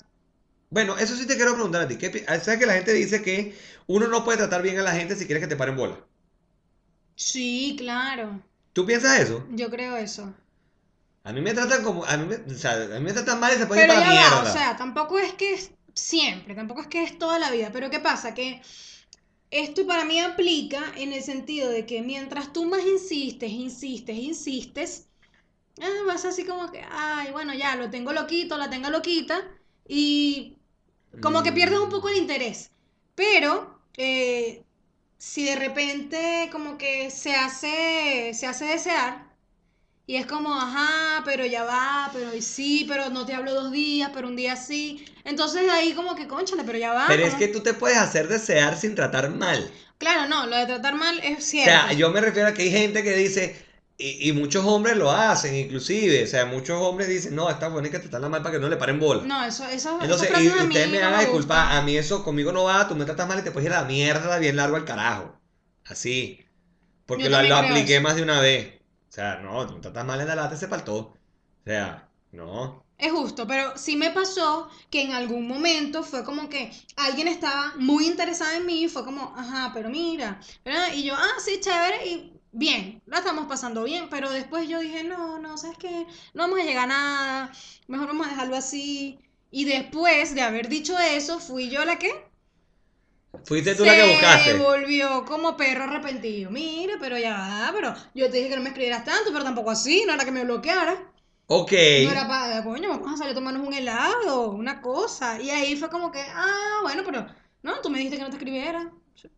Bueno, eso sí te quiero preguntar a ti. ¿qué pi- ¿Sabes que la gente dice que uno no puede tratar bien a la gente si quieres que te paren bola? Sí, claro, ¿Tú piensas eso? yo creo eso. A mí me tratan como. A mí me, o sea, a mí me tratan mal y se pueden ir Pero para ya va, mierda. o sea, tampoco es que es siempre, tampoco es que es toda la vida, pero ¿qué pasa? Que esto para mí aplica en el sentido de que mientras tú más insistes, insistes, insistes, ah, vas así como que, ay, bueno, ya, lo tengo loquito, la tengo loquita, y como que pierdes un poco el interés. Pero eh, si de repente como que se hace, se hace desear, y es como, ajá, pero ya va, pero y sí, pero no te hablo dos días, pero un día sí. Entonces ahí como que, conchale, pero ya va. Pero es que tú te puedes hacer desear sin tratar mal. Claro, no, lo de tratar mal es O cierto. sea, yo me refiero a que hay gente que dice, y, y muchos hombres lo hacen, inclusive, o sea, muchos hombres dicen, no, está bueno que te están la mal para que no le paren bola. No, eso, eso, Entonces, y a ustedes me no van a me disculpar, a mí eso conmigo no va, tú me tratas mal y te puedes ir a la mierda bien largo al carajo. Así. Porque lo, lo apliqué eso. más de una vez. O sea, no, tú me tratas mal en la lata, se faltó. O sea, no. Es justo, pero sí me pasó que en algún momento fue como que alguien estaba muy interesado en mí y fue como, ajá, pero mira, ¿verdad? Y yo, ah, sí, chévere, y bien, la estamos pasando bien, pero después yo dije, no, no, ¿sabes qué? No vamos a llegar a nada, mejor vamos a dejarlo así. Y después de haber dicho eso, fui yo la que Fuiste tú la que se buscaste. volvió como perro arrepentido. Mira, pero ya pero yo te dije que no me escribieras tanto, pero tampoco así, no era que me bloquearas. Ok. No era para, coño, vamos a salir a tomarnos un helado, una cosa. Y ahí fue como que, ah, bueno, pero no, tú me dijiste que no te escribiera.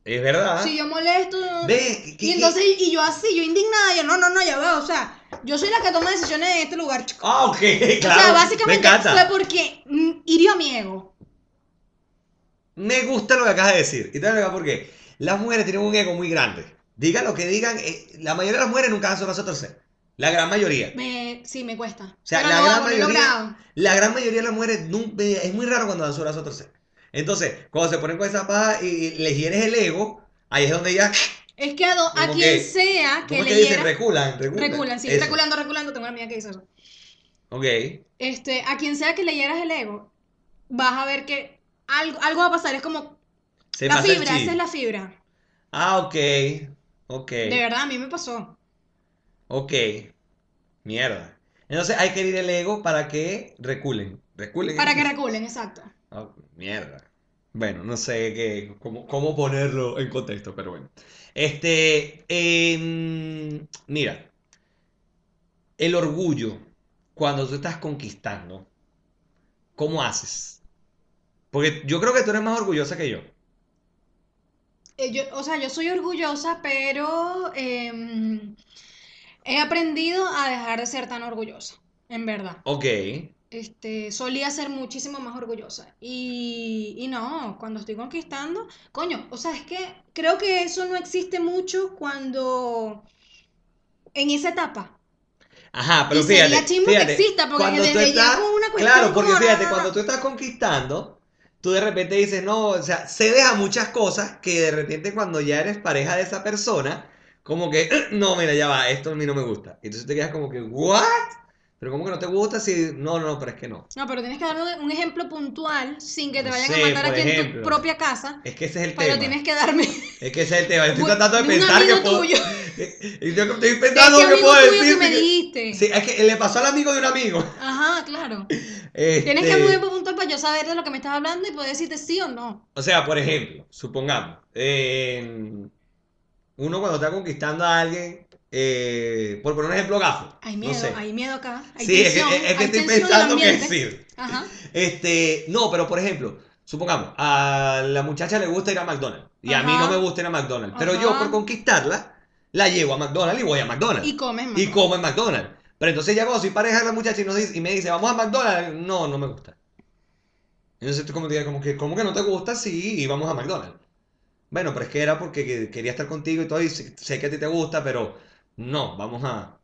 Es verdad. Si yo molesto. Ve, ¿qué- qué- y entonces, y yo así, yo indignada, yo, no, no, no, ya va, o sea, yo soy la que toma decisiones en este lugar, chico. Ah, ok, claro. o sea, me básicamente fue porque mm, hirió mi ego. Me gusta lo que acabas de decir. Y te voy a explicar por qué. Las mujeres tienen un ego muy grande. Digan lo que digan, eh, la mayoría de las mujeres nunca dan su brazo a torcer. La gran mayoría. Me, sí, me cuesta. O sea, Pero la gran mayoría-. La gran mayoría de las mujeres nunca- es muy raro cuando dan su brazo a torcer. Entonces, cuando se ponen con esa paja y, les hieres el ego, ahí es donde ya, Es que a, do- a quien que- sea que ¿cómo le hiera, Reculan, reculan. reculan, sí, Eso. reculando, reculando, tengo una amiga que dice eso. Ok. Este, a quien sea que le hieras el ego, vas a ver que algo, algo va a pasar, es como Se la fibra, esa es la fibra. Ah, ok. Ok. De verdad, a mí me pasó. Ok. Mierda. Entonces hay que herir el ego para que reculen. Reculen. Para que reculen, exacto. Mierda. Bueno, no sé qué, cómo, cómo ponerlo en contexto, pero bueno. Este, em, mira, el orgullo, cuando tú estás conquistando, ¿cómo haces? Porque yo creo que tú eres más orgullosa que yo. eh, yo, o sea, yo soy orgullosa, pero em, he aprendido a dejar de ser tan orgullosa, en verdad. Ok. Este, solía ser muchísimo más orgullosa. Y, y no, cuando estoy conquistando, coño, o sea, es que creo que eso no existe mucho cuando en esa etapa. Ajá, pero Y sería fíjate, chimbo que fíjate, exista, porque cuando tú desde ya estás, con una cuestión claro, porque fíjate, rara. cuando tú estás conquistando, tú de repente dices, no, o sea, cedes a muchas cosas que de repente cuando ya eres pareja de esa persona, como que, no, mira, ya va, esto a mí no me gusta. Y entonces te quedas como que, ¿what? Pero ¿cómo que no te gusta si, no, no, pero es que no. No, pero tienes que dar un, un ejemplo puntual sin que te No vayan sé, a matar aquí en tu propia casa. Es que ese es el Pero tema. tienes que darme Es que ese es el tema. Estoy un- tratando de un pensar que puedo. tuyo. Y yo estoy pensando ese que puedo tuyo decir. que me dijiste. Sí, es que le pasó al amigo de un amigo. Ajá, claro. Este, Tienes que darme un ejemplo puntual para yo saber de lo que me estás hablando y poder decirte sí o no. O sea, por ejemplo, supongamos, eh, uno cuando está conquistando a alguien, eh, por poner un ejemplo gafo. Hay no miedo, sé. hay miedo acá. Hay Sí, es que, es estoy pensando qué decir. Ajá. Este, no, pero por ejemplo, supongamos, a la muchacha le gusta ir a McDonald's y a mí no me gusta ir a McDonald's, pero yo por conquistarla la llevo a McDonald's y voy a McDonald's. Y comes más. y como en McDonald's. Pero entonces ya soy pareja de la muchacha y, nos dice- y me dice, vamos a McDonald's, no, no me gusta. Entonces tú como, te como que, ¿cómo que no te gusta? Sí, y vamos a McDonald's. Bueno, pero es que era porque que- quería estar contigo y todo, y sé que a ti te gusta, pero no, vamos a...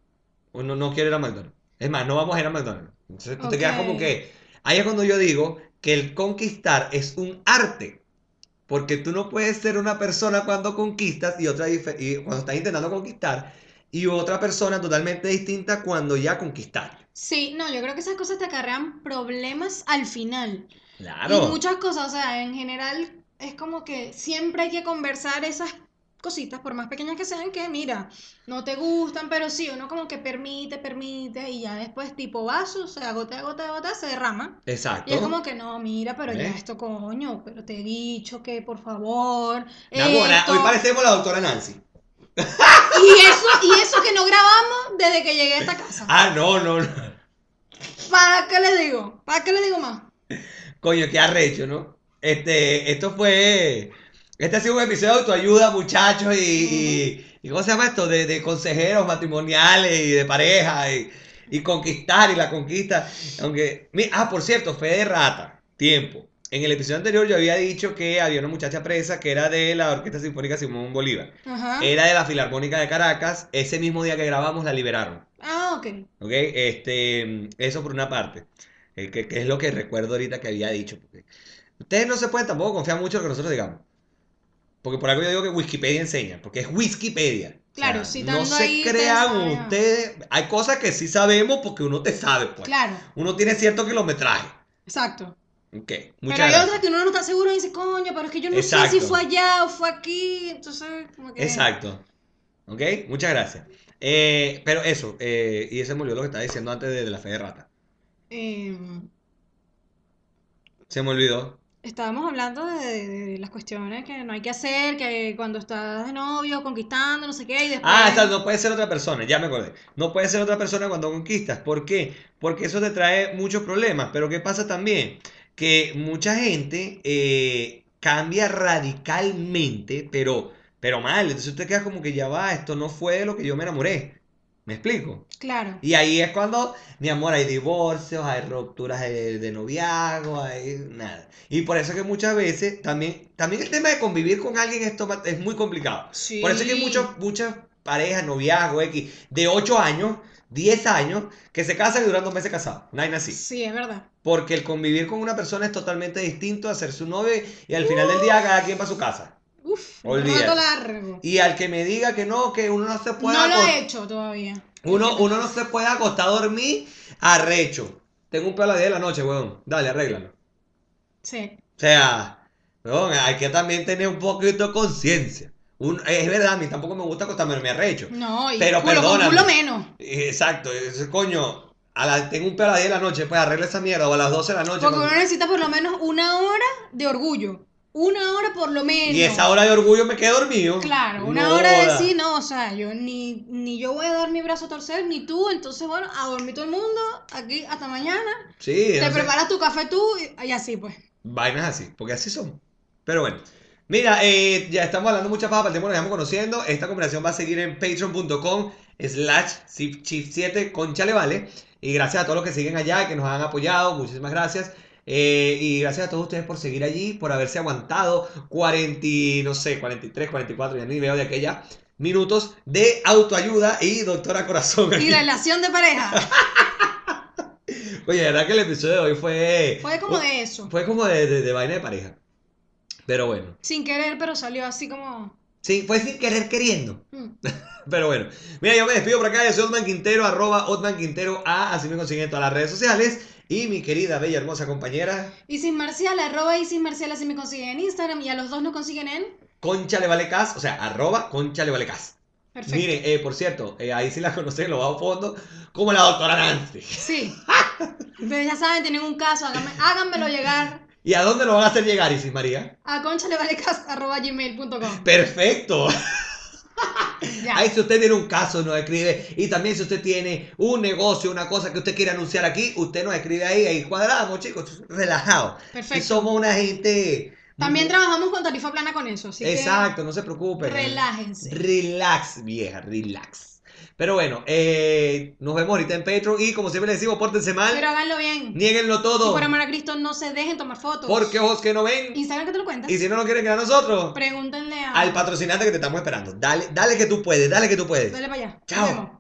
No, no quiero ir a McDonald's. Es más, no vamos a ir a McDonald's. Entonces tú te quedas como que... Ahí es cuando yo digo que el conquistar es un arte. Porque tú no puedes ser una persona cuando conquistas y otra y cuando estás intentando conquistar y otra persona totalmente distinta cuando ya conquistaste. Sí, no, yo creo que esas cosas te acarrean problemas al final. Y Claro. muchas cosas, o sea, en general es como que siempre hay que conversar esas cositas, por más pequeñas que sean, que mira, no te gustan, pero sí, uno como que permite, permite, y ya después tipo vaso, o sea, gota, gota, gota, se derrama. Exacto. Y es como que no, mira, pero ya esto, coño, pero te he dicho que por favor, Namora, esto. hoy parecemos la doctora Nancy. Y eso, y eso que no grabamos desde que llegué a esta casa. Ah, no, no, no. ¿Para qué le digo? ¿Para qué le digo más? Coño, qué arrecho, ¿no? Este, esto fue. Este ha sido un episodio de autoayuda, muchachos, y, y, y ¿cómo se llama esto? De, de consejeros matrimoniales y de pareja y, y conquistar y la conquista. Aunque, ah, por cierto, fe de rata, tiempo. En el episodio anterior yo había dicho que había una muchacha presa que era de la Orquesta Sinfónica Simón Bolívar. Ajá. Era de la Filarmónica de Caracas. Ese mismo día que grabamos la liberaron. Ah, ok. ¿Ok? Este, eso por una parte. eh, que, que es lo que recuerdo ahorita que había dicho. ustedes no se pueden tampoco confiar mucho en lo que nosotros digamos. Porque por algo yo digo que Wikipedia enseña, porque es Wikipedia. O Claro, sea, citando no se ahí, crean ustedes. Hay cosas que sí sabemos porque uno te sabe, pues. Claro, Uno tiene cierto kilometraje. exacto. Ok, Pero muchas hay gracias. otras que uno no está seguro y dice, coño, pero es que yo no sé si fue allá o fue aquí. Entonces, como que. Exacto. ¿Ok? Muchas gracias. Eh, pero eso, eh, y ese me olvidó lo que estaba diciendo antes de, de la fe de rata. Eh, Se me olvidó. Estábamos hablando de, las cuestiones que no hay que hacer, que cuando estás de novio, conquistando, no sé qué, y después. Ah, no puede ser otra persona, ya me acordé. No puede ser otra persona cuando conquistas. ¿Por qué? Porque eso te trae muchos problemas. Pero ¿qué pasa también? Que mucha gente eh, cambia radicalmente, pero, pero mal. Entonces usted queda como que ya va, esto no fue de lo que yo me enamoré. ¿Me explico? Claro. Y ahí es cuando, mi amor, hay divorcios, hay rupturas de, de noviazgo, hay nada. Y por eso es que muchas veces también, también el tema de convivir con alguien esto es muy complicado. Sí. Por eso es que hay muchos, muchas parejas, noviazgos, X, de 8 años, 10 años, que se casan y duran dos meses casados. Hay así. Sí, es verdad. Porque el convivir con una persona es totalmente distinto a ser su novio y al final del día cada quien para su casa. Uf, Olvídate. largo. Y al que me diga que no, que uno no se puede No lo he hecho todavía. uno, uno no se puede acostar a dormir arrecho. Tengo un pelo a las 10 de la noche, weón. Dale, arréglalo. Sí. O sea, weón, hay que también tener un poquito de conciencia. Un- es verdad, a mí tampoco me gusta acostarme a dormir arrecho. No, y Pero culo con culo menos. Exacto, ese coño, a la- tengo un pelo a las 10 de la noche, pues arregla esa mierda, o a las 12 de la noche. Porque cuando- uno necesita por lo menos una hora de orgullo. Una hora por lo menos. Y esa hora de orgullo me quedé dormido. Claro, una No hora de decir, no, o sea, yo ni, ni yo voy a dar mi brazo a torcer, ni tú, entonces bueno, a dormir todo el mundo, aquí hasta mañana, Sí, te no sé, preparas tu café tú y, y así pues. vainas así, porque así son. Pero bueno, Mira, eh, ya estamos hablando mucha paja para el tiempo nos estamos conociendo. Esta conversación va a seguir en patreon.com slash shift7 con Vale. Y gracias a todos los que siguen allá, que nos han apoyado. Muchísimas gracias. Eh, y gracias a todos ustedes por seguir allí, por haberse aguantado 40, y, no sé, 43, 44, ya ni veo de aquella minutos de autoayuda y doctora corazón. Y aquí. relación de pareja. Oye, la verdad que el episodio de hoy fue... Fue como de eso. Fue como de, de, de vaina de pareja. Pero bueno. Sin querer, pero salió así como. Sí, fue sin querer queriendo. mm. Pero bueno. Mira, yo me despido por acá. Yo soy Otman Quintero, arroba Otman Quintero A. Así me consiguen en todas las redes sociales. Y mi querida, bella, hermosa compañera, Isis Marcial, arroba Isis Marcial, así me consiguen en Instagram. Y a los dos nos consiguen en. Concha le vale cas. O sea, arroba Concha le vale cas. Perfecto. Miren, eh, por cierto, eh, ahí sí la conocen, lo bajo fondo, como la doctora Nancy. Sí. Ustedes ya saben, tienen un caso, háganme- háganmelo llegar ¿Y a dónde lo van a hacer llegar, Isis María? a conchalevalecast.gmail.com. Perfecto. Ya. Ahí si usted tiene un caso, nos escribe. Y también si usted tiene un negocio, una cosa que usted quiere anunciar aquí, usted nos escribe ahí. Ahí cuadramos, chicos. Relajado. Perfecto. Y somos una gente... También trabajamos con tarifa plana con eso, así Exacto, no se preocupen. relájense. Relax, vieja, relax. Pero bueno, eh, nos vemos ahorita en Patreon. Y como siempre les decimos, pórtense mal. Pero háganlo bien. Niéguenlo Y todo. por amor a Cristo, no se dejen tomar fotos. Porque ojos que no ven. Instagram que te lo cuentas. Y si no lo quieren que a nosotros, Pregúntenle a. al patrocinante que te estamos esperando. Dale, dale que tú puedes, dale que tú puedes. Dale para allá. Chao.